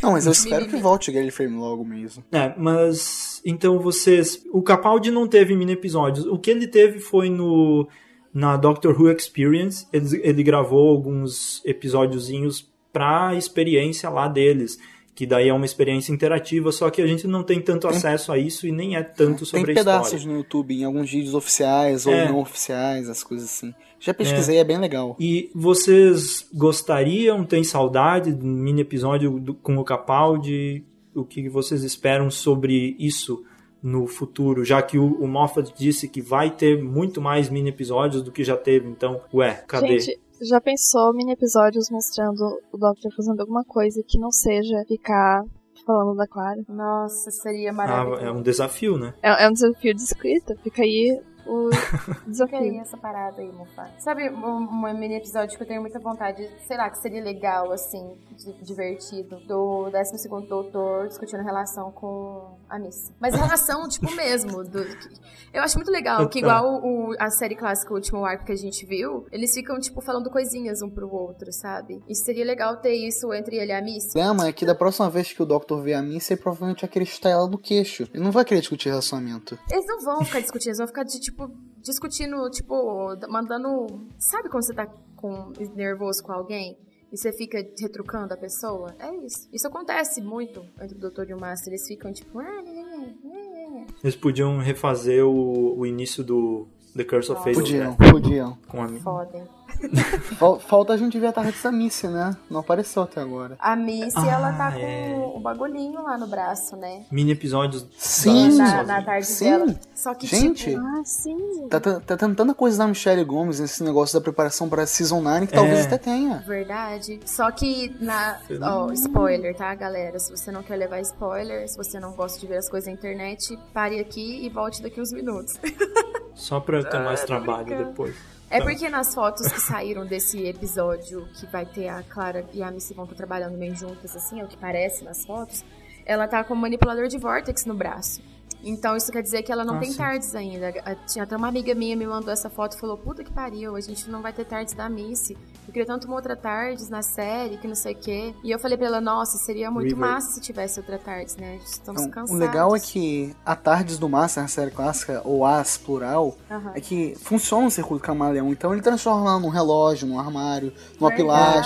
Não, mas eu espero que volte Gary Frame logo mesmo. É, mas então vocês. O Capaldi não teve mini episódios. O que ele teve foi no na Doctor Who Experience. Ele, ele gravou alguns episódiozinhos pra experiência lá deles. Que daí é uma experiência interativa, só que a gente não tem tanto acesso a isso e nem é tanto sobre Tem a história. pedaços no YouTube, em alguns vídeos oficiais ou É. não oficiais, as coisas assim. Já pesquisei, é, bem legal. E vocês gostariam, tem saudade do mini episódio do- com o Capaldi? O que vocês esperam sobre isso no futuro? Já que o, o Moffat disse que vai ter muito mais mini episódios do que já teve, então, ué, cadê? Gente, já pensou mini episódios mostrando o Doctor fazendo alguma coisa que não seja ficar falando da Clara? Nossa, seria Ah, maravilhoso. é um desafio, né? É, é um desafio de escrita. Fica aí o desafio. essa parada aí, Mofá. Sabe um, um mini episódio que eu tenho muita vontade, sei lá, que seria legal, assim, di- divertido, do 12º Doutor discutindo relação com a Miss. Mas relação, tipo, mesmo. do- eu acho muito legal que Total. igual o- a série clássica, o último arco que a gente viu, eles ficam, tipo, falando coisinhas um pro outro, sabe? E seria legal ter isso entre ele e a Miss. O problema é que da próxima vez que o Doctor ver a Missy, ele provavelmente vai querer chutar ela do queixo. Ele não vai querer discutir relacionamento. Eles não vão ficar discutindo, eles vão ficar, de, tipo, discutindo, tipo, mandando. Sabe quando você tá com, nervoso com alguém? E você fica retrucando a pessoa? É isso. Isso acontece muito entre o Doutor e o Master. Eles ficam tipo. "Ah, né, né, né, né, né." Eles podiam refazer o, o início do The Curse of Fate Podiam, né? podiam. com a Foda, Falta a gente ver a tarde da Missy, né? Não apareceu até agora. A Missy, Ah, ela tá com é. o bagulhinho lá no braço, né? mini episódios Sim. da- Na, tarde Sim. dela. Só que, Gente. tipo. Ah, sim. Tá, tá, tendo tanta coisa da Michelle Gomes nesse negócio da preparação pra Season 9 que talvez É. até tenha. Verdade. Só que na. Ó, spoiler, tá, galera? Se você não quer levar spoiler, se você não gosta de ver as coisas na internet, pare aqui e volte daqui uns minutos. Só pra ter mais Ah, tô trabalho brincando. depois. É Tá. porque nas fotos que saíram desse episódio, que vai ter a Clara e a Missy vão estar trabalhando meio juntas, assim, é o que parece nas fotos, ela tá com um manipulador de Vortex no braço. Então isso quer dizer que ela não Ah, tem sim. tardes ainda. A- Tinha até uma amiga minha me mandou essa foto e falou: Puta que pariu, a gente não vai ter tardes da Missy. Eu queria tanto uma outra tardes na série, que não sei o quê. E eu falei pra ela: Nossa, seria muito River. massa se tivesse outra tardes, né? Estamos Então, cansados. o legal é que a Tardes do Master na série clássica, ou As plural, Aham. é que funciona o circuito camaleão. Então ele transforma ela num relógio, num armário, numa Verdade.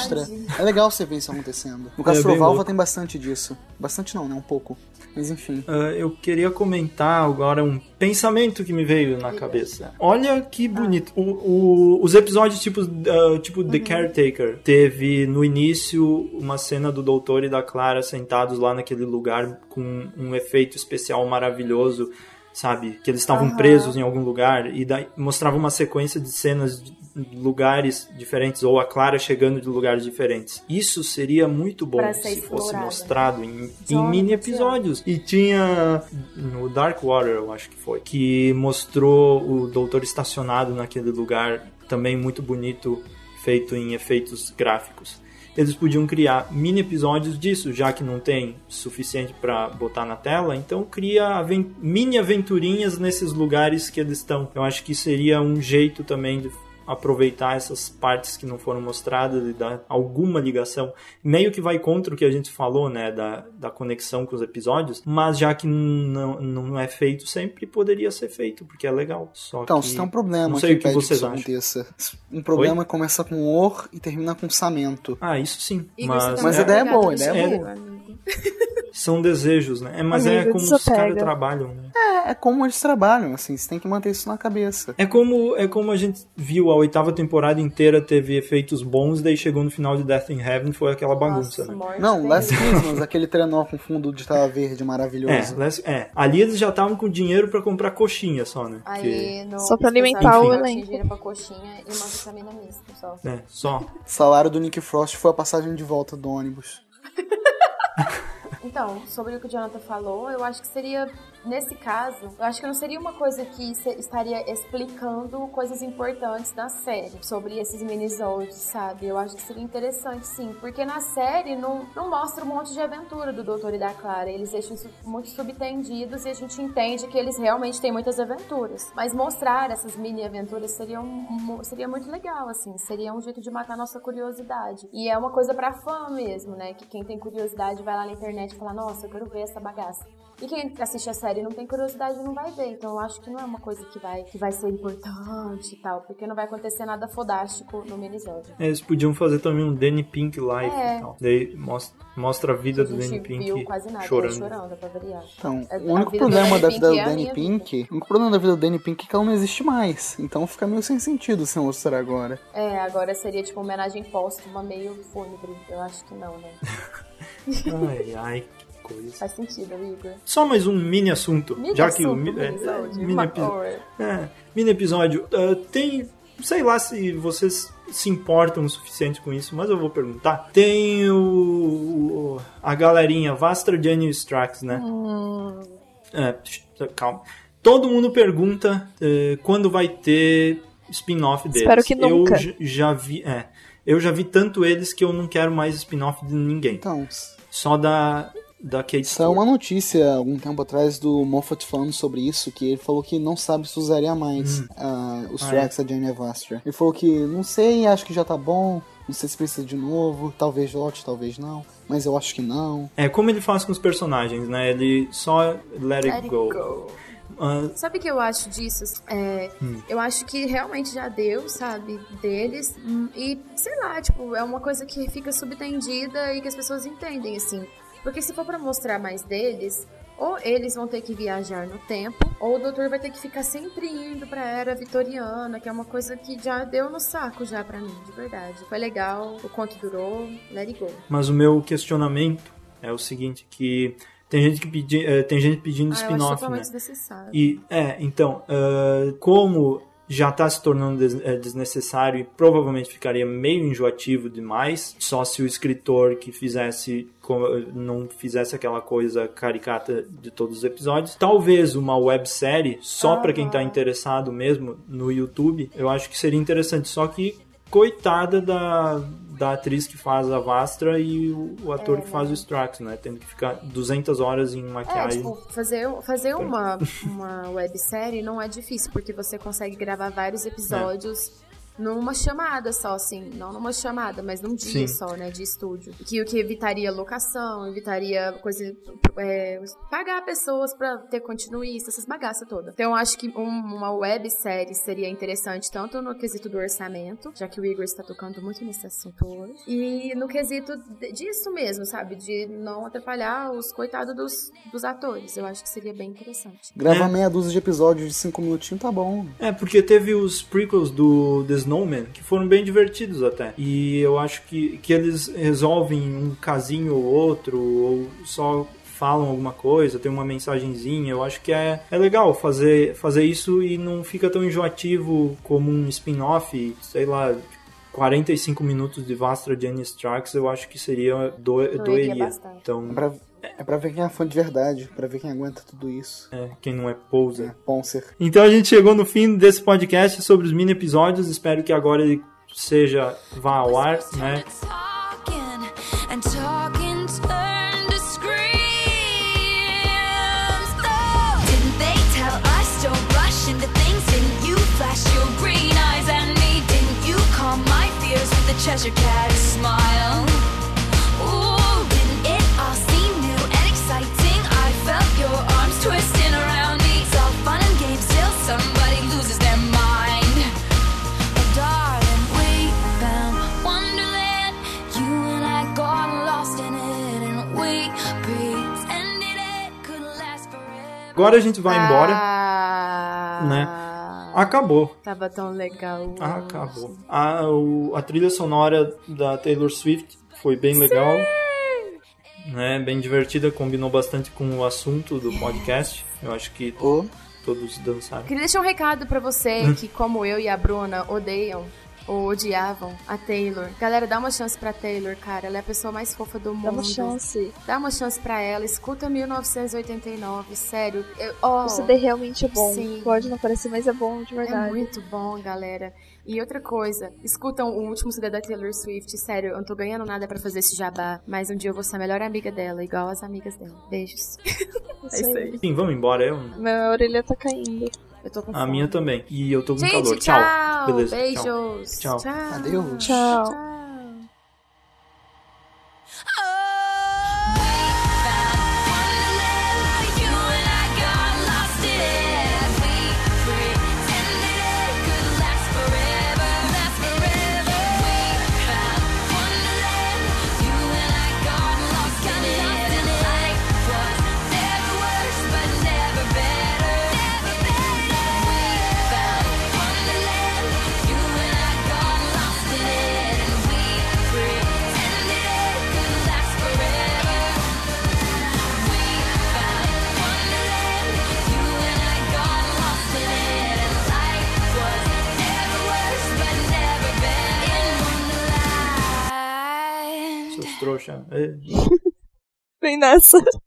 pilastra. É legal você ver isso acontecendo. No É bem Castrovalva louco. tem bastante disso. Bastante não, né? Um pouco. Mas enfim. Ah, eu queria comentar agora um pensamento que me veio na cabeça. Olha que bonito. O- o- os episódios tipo, ah, tipo The Caretaker teve no início uma cena do Doutor e da Clara sentados lá naquele lugar com um efeito especial maravilhoso. Sabe? Que eles estavam Aham. presos em algum lugar e daí mostrava uma sequência de cenas de lugares diferentes ou a Clara chegando de lugares diferentes. Isso seria muito bom se fosse mostrado em, em mini episódios. E tinha no Dark Water, eu acho que foi, que mostrou o doutor estacionado naquele lugar, também muito bonito, feito em efeitos gráficos. Eles podiam criar mini episódios disso, já que não tem suficiente para botar na tela, então cria mini aventurinhas nesses lugares que eles estão. Eu acho que seria um jeito também de aproveitar essas partes que não foram mostradas e dar alguma ligação. Meio que vai contra o que a gente falou, né, da, da conexão com os episódios, mas já que não, não é feito sempre, poderia ser feito, porque é legal. Só Então, que se tem um problema não sei o que vocês acham. aconteça. Um problema é começar com or e termina com samento. Ah, isso sim. Mas tá Mas a ideia é boa, a ideia é boa. são desejos, né? É, mas é como os caras trabalham, né? É, é como eles trabalham, assim, você tem que manter isso na cabeça. É como, é como a gente viu, a oitava temporada inteira teve efeitos bons, daí chegou no final de Death in Heaven, foi aquela bagunça, Nossa, né? Não, terrível. Last Christmas, aquele trenó com fundo de tela verde É, maravilhoso. les- é, ali eles já estavam com dinheiro pra comprar coxinha só, né? Aí, no Só pra alimentar o elenco. dinheiro pra coxinha e uma vitamina mista só. é, só. O salário do Nick Frost foi a passagem de volta do ônibus. Então, sobre o que o Jonathan falou, eu acho que seria, nesse caso, eu acho que não seria uma coisa que estaria explicando coisas importantes da série, sobre esses minisodes, sabe? Eu acho que seria interessante, sim, porque na série não, não mostra um monte de aventura do Doutor e da Clara, eles deixam isso muito subtendidos e a gente entende que eles realmente têm muitas aventuras. Mas mostrar essas mini aventuras seria, um, seria muito legal, assim, seria um jeito de matar nossa curiosidade. E é uma coisa pra fã mesmo, né? Que quem tem curiosidade vai lá na internet e fala, nossa, eu quero ver essa bagaça. E quem assiste a série não tem curiosidade não vai ver. Então eu acho que não é uma coisa que vai, que vai ser importante e tal, porque não vai acontecer nada fodástico no minisódio. Eles podiam fazer também um Danny Pink live É. e tal. Daí mostra, mostra a vida A do Danny Pink viu quase nada, chorando. chorando pra variar. Então, É, o único problema da vida do é Danny minha Pink, o único problema da vida do Danny Pink é que ela não existe mais. Então fica meio sem sentido se mostrar agora. É, agora seria tipo uma homenagem póstuma meio fúnebre. Eu acho que não, né? Ai, ai, coisa. Faz sentido, Igor. Só mais um mini assunto. Mini já que o assunto, mi- é, minisódio, mini, uma epi- cor. é, mini episódio. ah, tem. Sei lá se vocês se importam o suficiente com isso, mas eu vou perguntar. Tem o. o- a galerinha Vastra Gianni Strax, né? Hum, É, calma. Todo mundo pergunta eh, quando vai ter spin-off deles. Espero que nunca. Eu já vi, é, eu já vi tanto eles que eu não quero mais spin-off de ninguém. Então, Só da da Kate saiu uma notícia algum tempo atrás do Moffat falando sobre isso, que ele falou que não sabe se usaria mais ah, os Ah, tracks da Jane Vastra. Ele falou que não sei, acho que já tá bom, não sei se precisa de novo, talvez volte, talvez não, mas eu acho que não. É como ele faz com os personagens, né? Ele só let it, Let it go. go. Ah, Sabe o que eu acho disso? É, Hum. Eu acho que realmente já deu, sabe, deles. Hum, E, sei lá, tipo, é uma coisa que fica subtendida e que as pessoas entendem, assim. Porque se for pra mostrar mais deles, ou eles vão ter que viajar no tempo, ou o doutor vai ter que ficar sempre indo pra era vitoriana, que é uma coisa que já deu no saco já pra mim, de verdade. Foi legal, o quanto durou, let it go. mas o meu questionamento é o seguinte, que tem gente que pedi, eh, tem gente pedindo Ah, spin-off, né? E é, então, ah, como já está se tornando des- eh, desnecessário e provavelmente ficaria meio enjoativo demais, só se o escritor que fizesse não fizesse aquela coisa caricata de todos os episódios. Talvez uma websérie só para quem está interessado mesmo no YouTube, eu acho que seria interessante, só que coitada da, da atriz que faz a Vastra e o, o ator É, que faz o Strax, né? Tendo que ficar 200 horas em É, maquiagem. tipo, fazer, fazer uma, uma websérie não é difícil, porque você consegue gravar vários episódios numa chamada só, assim. Não numa chamada, mas num dia Sim. só, né, de estúdio. Que o que evitaria locação, evitaria coisa... é, pagar pessoas pra ter continuista, essas bagaças todas. Então eu acho que um- uma websérie seria interessante tanto no quesito do orçamento, já que o Igor está tocando muito nesse assunto hoje, e no quesito disso mesmo, sabe? De não atrapalhar os coitados dos, dos atores. Eu acho que seria bem interessante. Gravar É. meia dúzia de episódios de cinco minutinhos tá bom. É, porque teve os prequels do The Snowman, que foram bem divertidos até. E eu acho que, que eles resolvem um casinho ou outro, ou só falam alguma coisa, tem uma mensagenzinha. Eu acho que é, é legal fazer, fazer isso e não fica tão enjoativo como um spin-off, sei lá. 45 minutos de Vastra Jenny Strax, eu acho que seria do, Doeria doeria. Então, pra, é pra ver quem é fã de verdade, pra ver quem aguenta tudo isso. é, quem não é poser. Poncer. Então a gente chegou no fim desse podcast sobre os mini episódios. Espero que agora ele seja vá ao ar, né? Talking and Agora a gente vai embora, Ah, né? Acabou. Tava tão legal. Acabou. A, o- a trilha sonora da Taylor Swift foi bem legal. Né, bem divertida, combinou bastante com o assunto do podcast. Eu acho que Ô, todos dançaram. Queria deixar um recado pra Hum. você que, como eu e a Bruna, odeiam ou odiavam a Taylor. Galera, dá uma chance pra Taylor, cara. Ela é a pessoa mais fofa do mundo. Dá uma chance. Dá uma chance pra ela. Escuta 1989, sério. Eu, ó, O CD realmente é bom. Sim. Pode não parecer, mas é bom de É verdade. muito bom, galera. E outra coisa, escutam o último CD da Taylor Swift. Sério, eu não tô ganhando nada pra fazer esse jabá, mas um dia eu vou ser a melhor amiga dela, igual as amigas dela. Beijos. É isso aí. Sim, vamos embora. Eu, Minha orelha tá caindo. Eu tô com a fome. minha também. E eu tô com Gente, calor. tchau. Tchau. Beleza. Tchau. Beijos. Tchau. Adeus. Tchau. Tchau. É. Bem nessa.